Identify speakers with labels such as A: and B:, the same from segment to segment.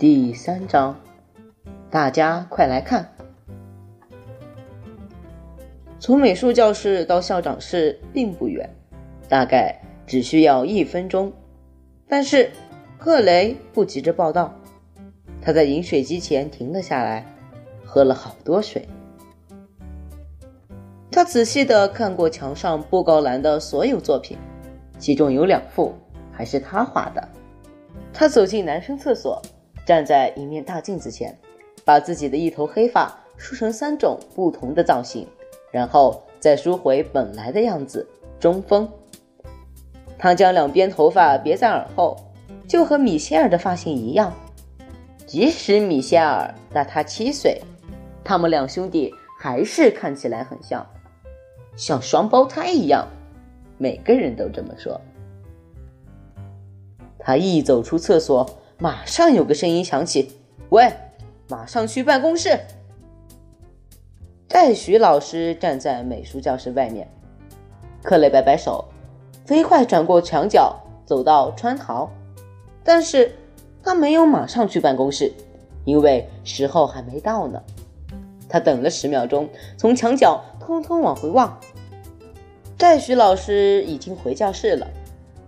A: 第三章，大家快来看！从美术教室到校长室并不远，大概只需要一分钟。但是赫雷不急着报道，他在饮水机前停了下来，喝了好多水。他仔细的看过墙上布告栏的所有作品，其中有两幅还是他画的。他走进男生厕所，站在一面大镜子前，把自己的一头黑发梳成三种不同的造型。然后再梳回本来的样子，中分。他将两边头发别在耳后，就和米歇尔的发型一样。即使米歇尔大他七岁，他们两兄弟还是看起来很像，像双胞胎一样。每个人都这么说。他一走出厕所，马上有个声音响起：“喂，马上去办公室。”戴许老师站在美术教室外面，克雷摆摆手，飞快转过墙角，走到川桃。但是他没有马上去办公室，因为时候还没到呢。他等了十秒钟，从墙角偷偷往回望。戴许老师已经回教室了。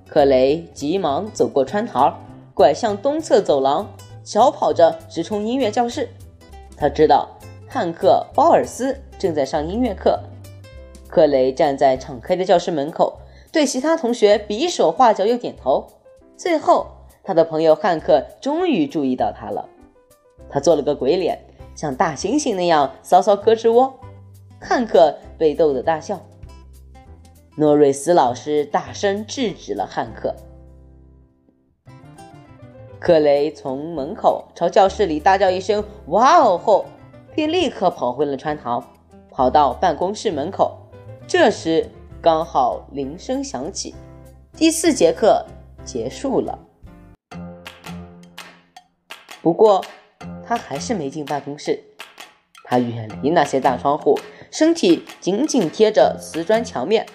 A: 克雷急忙走过川桃，拐向东侧走廊，小跑着直冲音乐教室。他知道。汉克·鲍尔斯正在上音乐课，克雷站在敞开的教室门口，对其他同学比手画脚又点头。最后，他的朋友汉克终于注意到他了。他做了个鬼脸，像大猩猩那样搔搔胳肢窝。汉克被逗得大笑。诺瑞斯老师大声制止了汉克。克雷从门口朝教室里大叫一声“哇哦”后。便立刻跑回了穿堂，跑到办公室门口。这时刚好铃声响起，第四节课结束了。不过他还是没进办公室，他远离那些大窗户，身体紧紧贴着瓷砖墙面。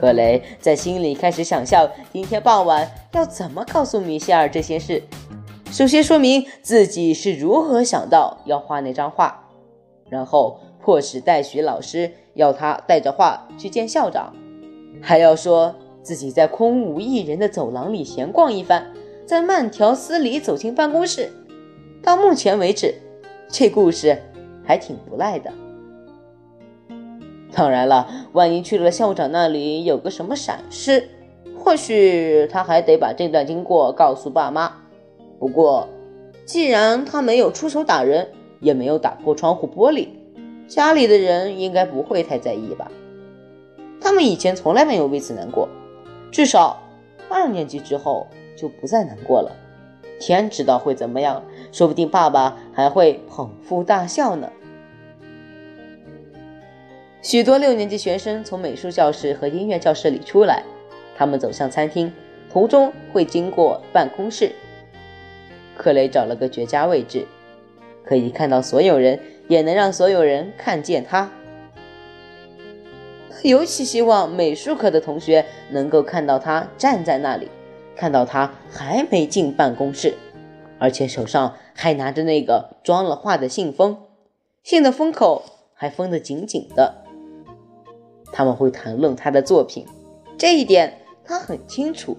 A: 格雷在心里开始想象今天傍晚要怎么告诉米歇尔这些事。首先说明自己是如何想到要画那张画，然后迫使戴许老师要他带着画去见校长，还要说自己在空无一人的走廊里闲逛一番，再慢条斯理走进办公室。到目前为止，这故事还挺不赖的。当然了，万一去了校长那里有个什么闪失，或许他还得把这段经过告诉爸妈。不过，既然他没有出手打人，也没有打破窗户玻璃，家里的人应该不会太在意吧？他们以前从来没有为此难过，至少二年级之后就不再难过了。天知道会怎么样，说不定爸爸还会捧腹大笑呢。许多六年级学生从美术教室和音乐教室里出来，他们走向餐厅，途中会经过办公室。克雷找了个绝佳位置，可以看到所有人，也能让所有人看见他。尤其希望美术课的同学能够看到他站在那里，看到他还没进办公室，而且手上还拿着那个装了画的信封，信的封口还封得紧紧的。他们会谈论他的作品，这一点他很清楚。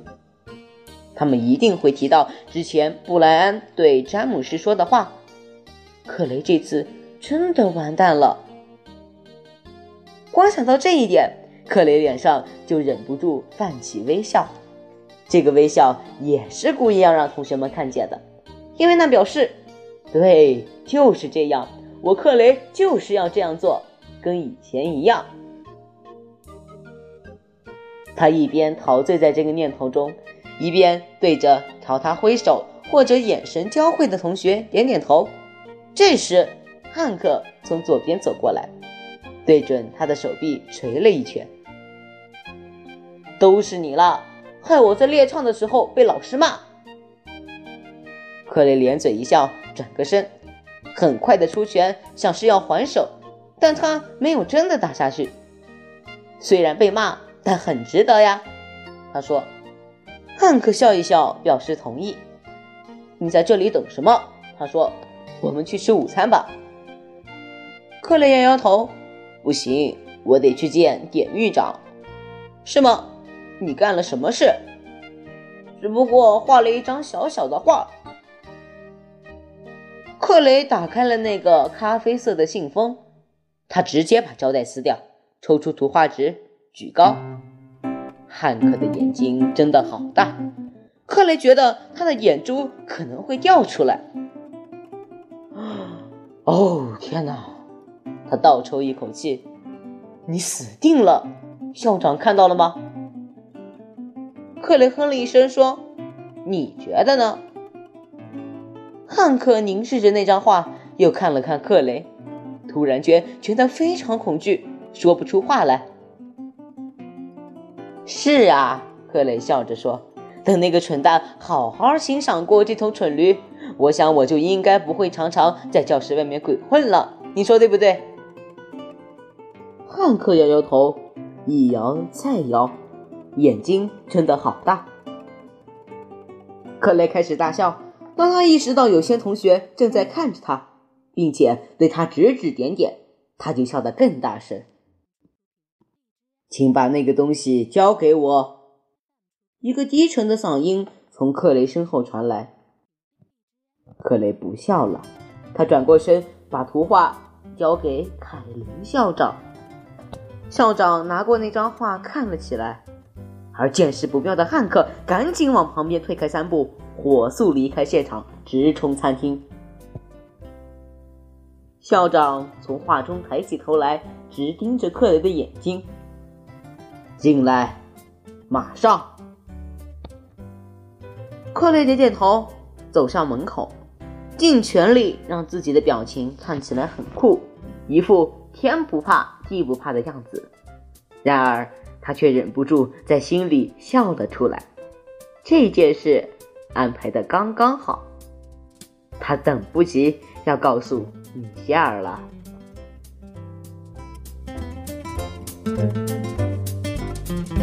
A: 他们一定会提到之前布莱恩对詹姆斯说的话。克雷这次真的完蛋了。光想到这一点，克雷脸上就忍不住泛起微笑。这个微笑也是故意要让同学们看见的，因为那表示，对，就是这样，我克雷就是要这样做，跟以前一样。他一边陶醉在这个念头中。一边对着朝他挥手或者眼神交汇的同学点点头。这时，汉克从左边走过来，对准他的手臂捶了一拳。都是你了，害我在练唱的时候被老师骂。克雷咧嘴一笑，转个身，很快的出拳，像是要还手，但他没有真的打下去。虽然被骂，但很值得呀，他说。汉克笑一笑，表示同意。你在这里等什么？他说：“我们去吃午餐吧。”克雷摇摇头：“不行，我得去见典狱长。”是吗？你干了什么事？只不过画了一张小小的画。克雷打开了那个咖啡色的信封，他直接把胶带撕掉，抽出图画纸，举高。汉克的眼睛睁得好大，克雷觉得他的眼珠可能会掉出来。哦，天哪！他倒抽一口气：“你死定了！”校长看到了吗？克雷哼了一声说：“你觉得呢？”汉克凝视着那张画，又看了看克雷，突然间觉得非常恐惧，说不出话来。是啊，克雷笑着说：“等那个蠢蛋好好欣赏过这头蠢驴，我想我就应该不会常常在教室外面鬼混了。你说对不对？”汉克摇摇头，一摇再摇，眼睛睁得好大。克雷开始大笑，当他意识到有些同学正在看着他，并且对他指指点点，他就笑得更大声。请把那个东西交给我。一个低沉的嗓音从克雷身后传来。克雷不笑了，他转过身，把图画交给凯琳校长。校长拿过那张画看了起来，而见势不妙的汉克赶紧往旁边退开三步，火速离开现场，直冲餐厅。校长从画中抬起头来，直盯着克雷的眼睛。进来，马上！克雷点点头，走向门口，尽全力让自己的表情看起来很酷，一副天不怕地不怕的样子。然而，他却忍不住在心里笑了出来。这件事安排的刚刚好，他等不及要告诉米歇尔了。